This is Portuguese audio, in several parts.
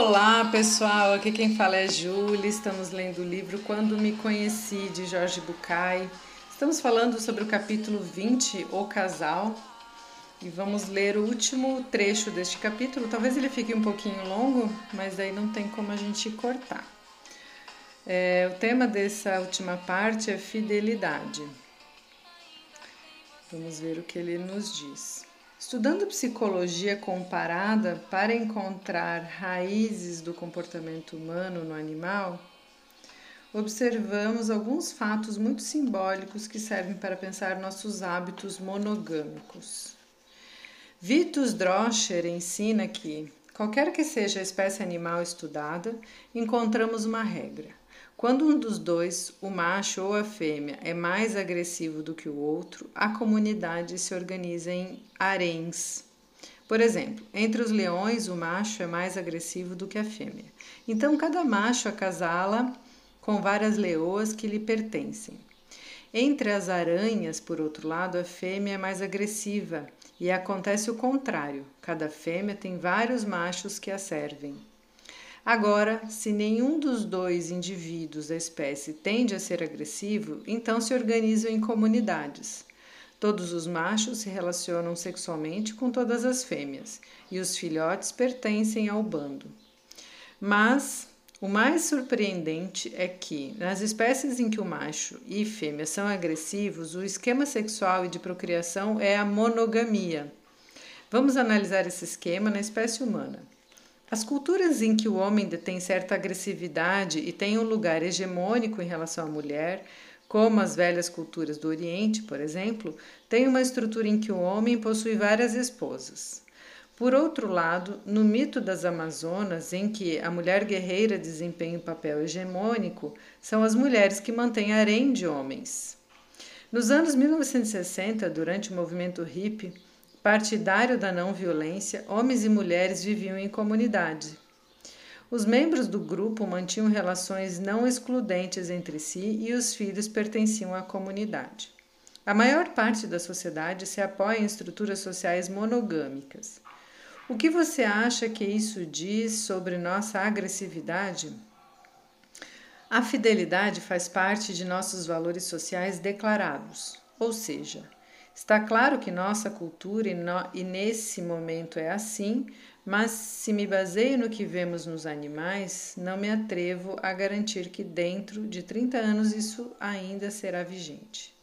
Olá pessoal, aqui quem fala é Júlia. Estamos lendo o livro Quando Me Conheci de Jorge Bucay. Estamos falando sobre o capítulo 20, O Casal, e vamos ler o último trecho deste capítulo. Talvez ele fique um pouquinho longo, mas aí não tem como a gente cortar. É, o tema dessa última parte é fidelidade. Vamos ver o que ele nos diz. Estudando psicologia comparada para encontrar raízes do comportamento humano no animal, observamos alguns fatos muito simbólicos que servem para pensar nossos hábitos monogâmicos. Vitus Droscher ensina que, qualquer que seja a espécie animal estudada, encontramos uma regra. Quando um dos dois, o macho ou a fêmea, é mais agressivo do que o outro, a comunidade se organiza em haréns. Por exemplo, entre os leões, o macho é mais agressivo do que a fêmea. Então, cada macho acasala com várias leoas que lhe pertencem. Entre as aranhas, por outro lado, a fêmea é mais agressiva e acontece o contrário: cada fêmea tem vários machos que a servem. Agora, se nenhum dos dois indivíduos da espécie tende a ser agressivo, então se organizam em comunidades. Todos os machos se relacionam sexualmente com todas as fêmeas e os filhotes pertencem ao bando. Mas o mais surpreendente é que, nas espécies em que o macho e fêmea são agressivos, o esquema sexual e de procriação é a monogamia. Vamos analisar esse esquema na espécie humana. As culturas em que o homem detém certa agressividade e tem um lugar hegemônico em relação à mulher, como as velhas culturas do Oriente, por exemplo, têm uma estrutura em que o homem possui várias esposas. Por outro lado, no mito das Amazonas, em que a mulher guerreira desempenha um papel hegemônico, são as mulheres que mantêm harém de homens. Nos anos 1960, durante o movimento hippie, partidário da não violência, homens e mulheres viviam em comunidade. Os membros do grupo mantinham relações não excludentes entre si e os filhos pertenciam à comunidade. A maior parte da sociedade se apoia em estruturas sociais monogâmicas. O que você acha que isso diz sobre nossa agressividade? A fidelidade faz parte de nossos valores sociais declarados, ou seja, Está claro que nossa cultura e, no, e nesse momento é assim, mas se me baseio no que vemos nos animais, não me atrevo a garantir que dentro de 30 anos isso ainda será vigente.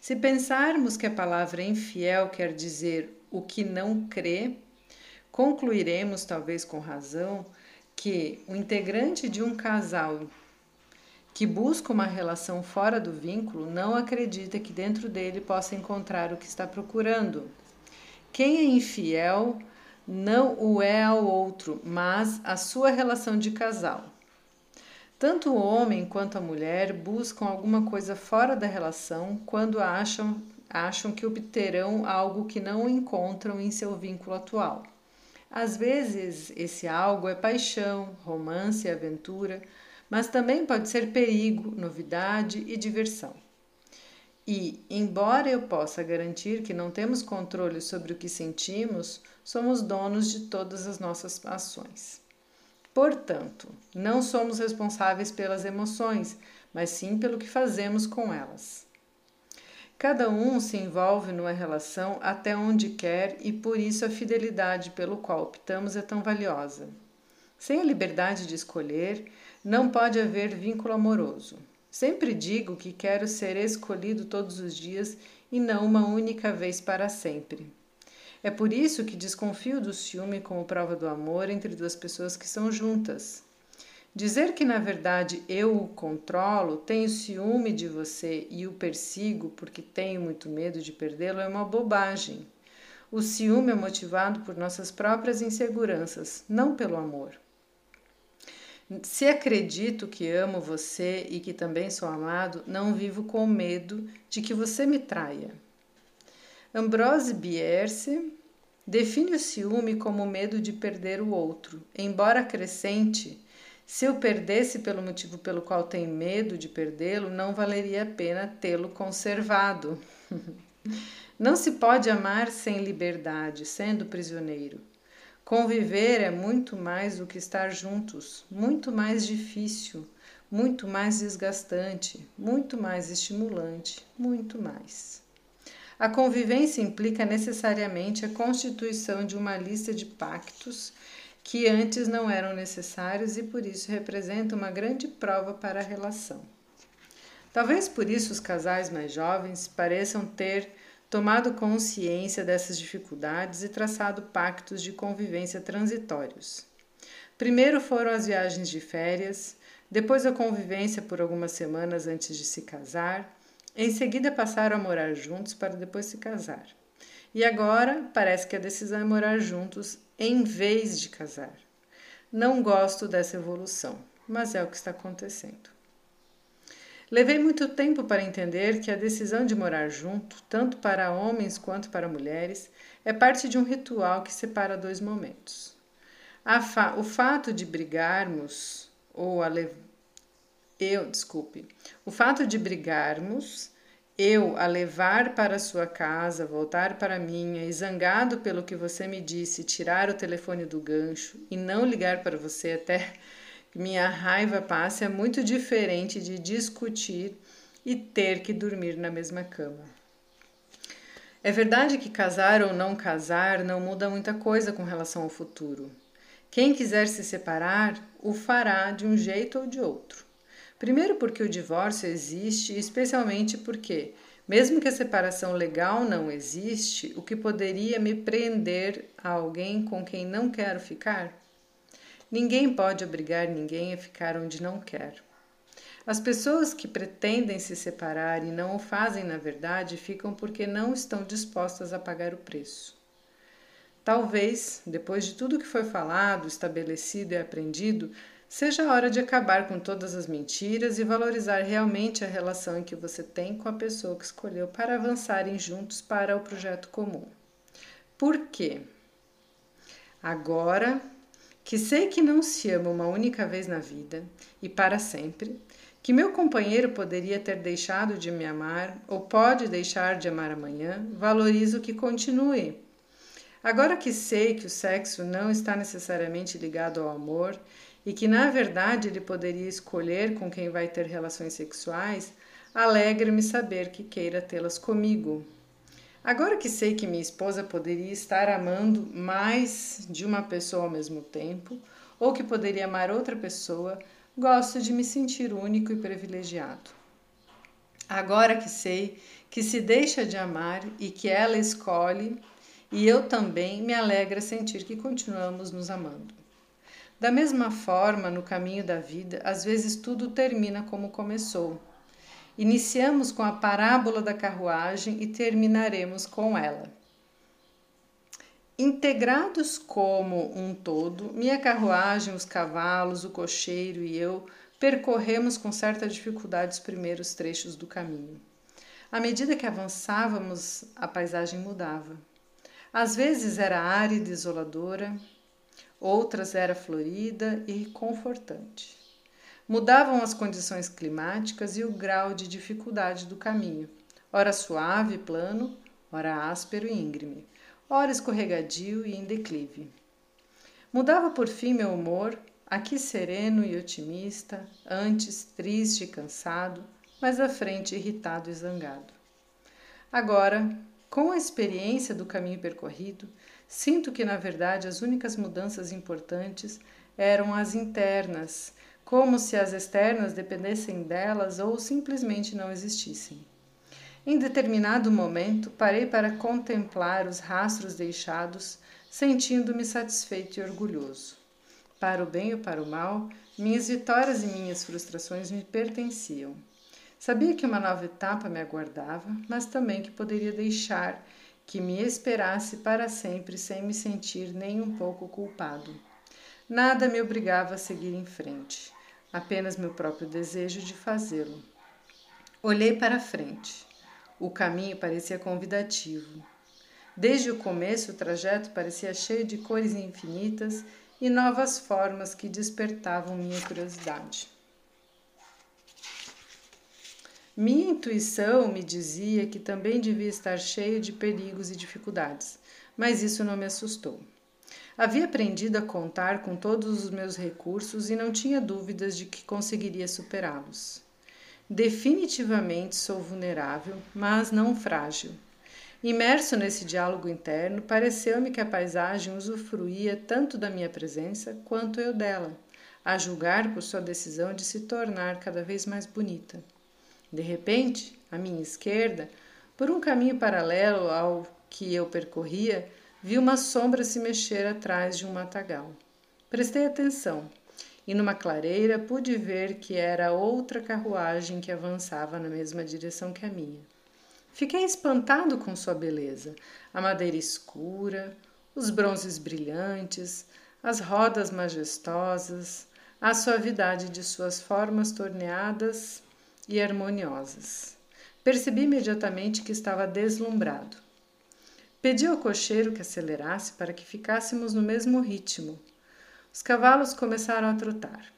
Se pensarmos que a palavra infiel quer dizer o que não crê, concluiremos, talvez com razão, que o integrante de um casal que busca uma relação fora do vínculo não acredita que dentro dele possa encontrar o que está procurando. Quem é infiel não o é ao outro, mas a sua relação de casal. Tanto o homem quanto a mulher buscam alguma coisa fora da relação quando acham, acham que obterão algo que não encontram em seu vínculo atual. Às vezes, esse algo é paixão, romance e aventura mas também pode ser perigo, novidade e diversão. E, embora eu possa garantir que não temos controle sobre o que sentimos, somos donos de todas as nossas ações. Portanto, não somos responsáveis pelas emoções, mas sim pelo que fazemos com elas. Cada um se envolve numa relação até onde quer e por isso a fidelidade pelo qual optamos é tão valiosa. Sem a liberdade de escolher, não pode haver vínculo amoroso. Sempre digo que quero ser escolhido todos os dias e não uma única vez para sempre. É por isso que desconfio do ciúme como prova do amor entre duas pessoas que são juntas. Dizer que na verdade eu o controlo, tenho ciúme de você e o persigo porque tenho muito medo de perdê-lo é uma bobagem. O ciúme é motivado por nossas próprias inseguranças, não pelo amor. Se acredito que amo você e que também sou amado, não vivo com medo de que você me traia. Ambrose Bierce define o ciúme como o medo de perder o outro. Embora crescente, se eu perdesse pelo motivo pelo qual tenho medo de perdê-lo, não valeria a pena tê-lo conservado. não se pode amar sem liberdade, sendo prisioneiro. Conviver é muito mais do que estar juntos, muito mais difícil, muito mais desgastante, muito mais estimulante, muito mais. A convivência implica necessariamente a constituição de uma lista de pactos que antes não eram necessários e por isso representa uma grande prova para a relação. Talvez por isso os casais mais jovens pareçam ter tomado consciência dessas dificuldades e traçado pactos de convivência transitórios. Primeiro foram as viagens de férias, depois a convivência por algumas semanas antes de se casar, em seguida passaram a morar juntos para depois se casar. E agora parece que a decisão é morar juntos em vez de casar. Não gosto dessa evolução, mas é o que está acontecendo. Levei muito tempo para entender que a decisão de morar junto, tanto para homens quanto para mulheres, é parte de um ritual que separa dois momentos. Fa o fato de brigarmos, ou a eu, desculpe, o fato de brigarmos eu a levar para sua casa, voltar para minha e zangado pelo que você me disse, tirar o telefone do gancho e não ligar para você até minha raiva passe é muito diferente de discutir e ter que dormir na mesma cama. É verdade que casar ou não casar não muda muita coisa com relação ao futuro. Quem quiser se separar, o fará de um jeito ou de outro. Primeiro, porque o divórcio existe, especialmente porque, mesmo que a separação legal não existe, o que poderia me prender a alguém com quem não quero ficar? Ninguém pode obrigar ninguém a ficar onde não quer. As pessoas que pretendem se separar e não o fazem na verdade ficam porque não estão dispostas a pagar o preço. Talvez, depois de tudo que foi falado, estabelecido e aprendido, Seja a hora de acabar com todas as mentiras e valorizar realmente a relação que você tem com a pessoa que escolheu para avançarem juntos para o projeto comum. Por quê? Agora que sei que não se ama uma única vez na vida e para sempre, que meu companheiro poderia ter deixado de me amar ou pode deixar de amar amanhã, valorizo que continue. Agora que sei que o sexo não está necessariamente ligado ao amor e que na verdade ele poderia escolher com quem vai ter relações sexuais, alegra-me saber que queira tê-las comigo. Agora que sei que minha esposa poderia estar amando mais de uma pessoa ao mesmo tempo, ou que poderia amar outra pessoa, gosto de me sentir único e privilegiado. Agora que sei que se deixa de amar e que ela escolhe, e eu também me alegra sentir que continuamos nos amando. Da mesma forma, no caminho da vida, às vezes tudo termina como começou. Iniciamos com a parábola da carruagem e terminaremos com ela. Integrados como um todo, minha carruagem, os cavalos, o cocheiro e eu percorremos com certa dificuldade os primeiros trechos do caminho. À medida que avançávamos, a paisagem mudava. Às vezes era árida e isoladora, outras era florida e confortante. Mudavam as condições climáticas e o grau de dificuldade do caminho, ora suave e plano, ora áspero e íngreme, ora escorregadio e em declive. Mudava por fim meu humor, aqui sereno e otimista, antes triste e cansado, mas à frente irritado e zangado. Agora, com a experiência do caminho percorrido, Sinto que, na verdade, as únicas mudanças importantes eram as internas, como se as externas dependessem delas ou simplesmente não existissem. Em determinado momento, parei para contemplar os rastros deixados, sentindo-me satisfeito e orgulhoso. Para o bem ou para o mal, minhas vitórias e minhas frustrações me pertenciam. Sabia que uma nova etapa me aguardava, mas também que poderia deixar que me esperasse para sempre sem me sentir nem um pouco culpado. Nada me obrigava a seguir em frente, apenas meu próprio desejo de fazê-lo. Olhei para frente. O caminho parecia convidativo. Desde o começo, o trajeto parecia cheio de cores infinitas e novas formas que despertavam minha curiosidade. Minha intuição me dizia que também devia estar cheio de perigos e dificuldades, mas isso não me assustou. Havia aprendido a contar com todos os meus recursos e não tinha dúvidas de que conseguiria superá-los. Definitivamente sou vulnerável, mas não frágil. Imerso nesse diálogo interno, pareceu-me que a paisagem usufruía tanto da minha presença quanto eu dela, a julgar por sua decisão de se tornar cada vez mais bonita. De repente, à minha esquerda, por um caminho paralelo ao que eu percorria, vi uma sombra se mexer atrás de um matagal. Prestei atenção e, numa clareira, pude ver que era outra carruagem que avançava na mesma direção que a minha. Fiquei espantado com sua beleza, a madeira escura, os bronzes brilhantes, as rodas majestosas, a suavidade de suas formas torneadas e harmoniosas. Percebi imediatamente que estava deslumbrado. Pedi ao cocheiro que acelerasse para que ficássemos no mesmo ritmo. Os cavalos começaram a trotar.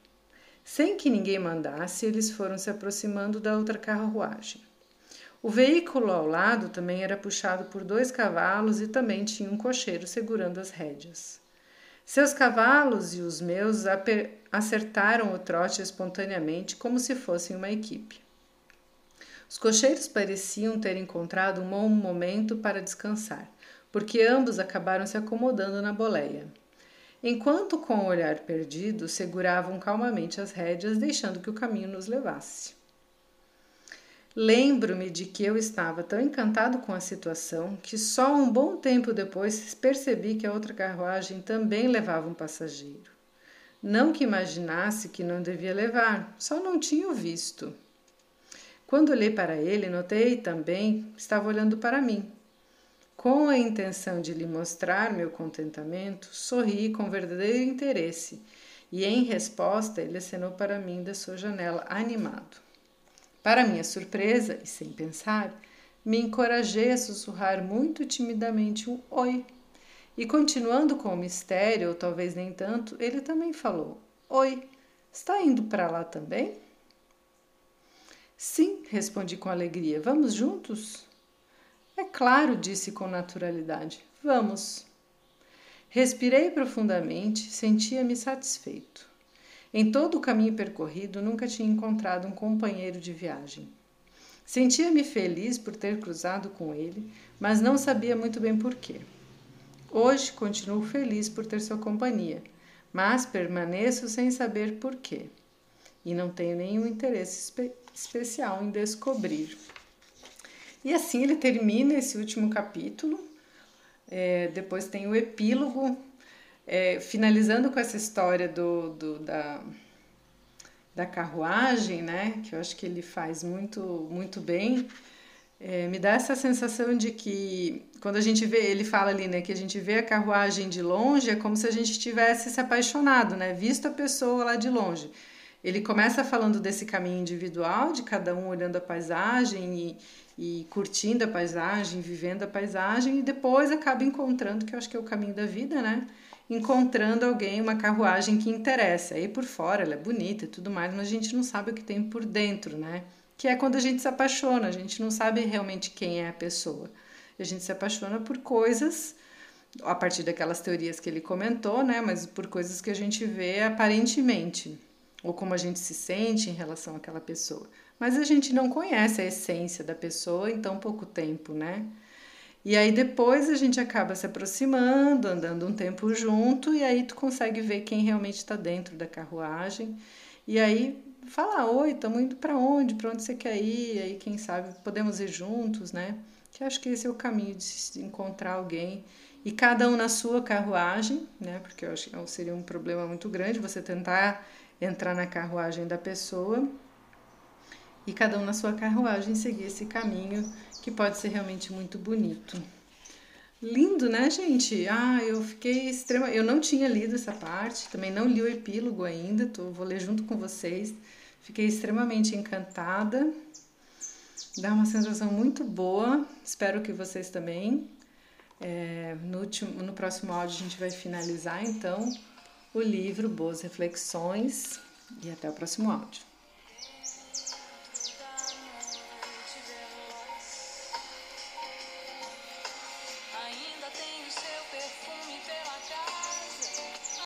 Sem que ninguém mandasse, eles foram se aproximando da outra carruagem. O veículo ao lado também era puxado por dois cavalos e também tinha um cocheiro segurando as rédeas. Seus cavalos e os meus acertaram o trote espontaneamente, como se fossem uma equipe. Os cocheiros pareciam ter encontrado um bom momento para descansar, porque ambos acabaram se acomodando na boleia. Enquanto, com o olhar perdido, seguravam calmamente as rédeas, deixando que o caminho nos levasse. Lembro-me de que eu estava tão encantado com a situação que só um bom tempo depois percebi que a outra carruagem também levava um passageiro. Não que imaginasse que não devia levar, só não tinha visto. Quando olhei para ele, notei também que estava olhando para mim. Com a intenção de lhe mostrar meu contentamento, sorri com verdadeiro interesse e, em resposta, ele acenou para mim da sua janela, animado. Para minha surpresa e sem pensar, me encorajei a sussurrar muito timidamente um oi. E continuando com o mistério, ou talvez nem tanto, ele também falou: Oi, está indo para lá também? Sim, respondi com alegria. Vamos juntos? É claro, disse com naturalidade. Vamos. Respirei profundamente, sentia-me satisfeito. Em todo o caminho percorrido, nunca tinha encontrado um companheiro de viagem. Sentia-me feliz por ter cruzado com ele, mas não sabia muito bem porquê. Hoje continuo feliz por ter sua companhia, mas permaneço sem saber porquê. E não tenho nenhum interesse especial em descobrir. E assim ele termina esse último capítulo. É, depois tem o epílogo, é, finalizando com essa história do, do, da, da carruagem, né? Que eu acho que ele faz muito, muito bem. É, me dá essa sensação de que quando a gente vê, ele fala ali, né, que a gente vê a carruagem de longe, é como se a gente tivesse se apaixonado, né, visto a pessoa lá de longe. Ele começa falando desse caminho individual, de cada um olhando a paisagem e, e curtindo a paisagem, vivendo a paisagem, e depois acaba encontrando, que eu acho que é o caminho da vida, né? Encontrando alguém, uma carruagem que interessa. Aí por fora ela é bonita e tudo mais, mas a gente não sabe o que tem por dentro, né? Que é quando a gente se apaixona, a gente não sabe realmente quem é a pessoa. A gente se apaixona por coisas a partir daquelas teorias que ele comentou, né? Mas por coisas que a gente vê aparentemente ou como a gente se sente em relação àquela pessoa. Mas a gente não conhece a essência da pessoa em tão pouco tempo, né? E aí depois a gente acaba se aproximando, andando um tempo junto, e aí tu consegue ver quem realmente está dentro da carruagem. E aí fala: Oi, estamos indo para onde? Para onde você quer ir? E aí, quem sabe, podemos ir juntos, né? Que acho que esse é o caminho de encontrar alguém e cada um na sua carruagem, né? Porque eu acho que seria um problema muito grande você tentar entrar na carruagem da pessoa e cada um na sua carruagem seguir esse caminho que pode ser realmente muito bonito. Lindo, né, gente? Ah, eu fiquei extrema. Eu não tinha lido essa parte, também não li o epílogo ainda, tô, vou ler junto com vocês. Fiquei extremamente encantada. Dá uma sensação muito boa. Espero que vocês também. É, no, último, no próximo áudio a gente vai finalizar então o livro Boas Reflexões e até o próximo áudio.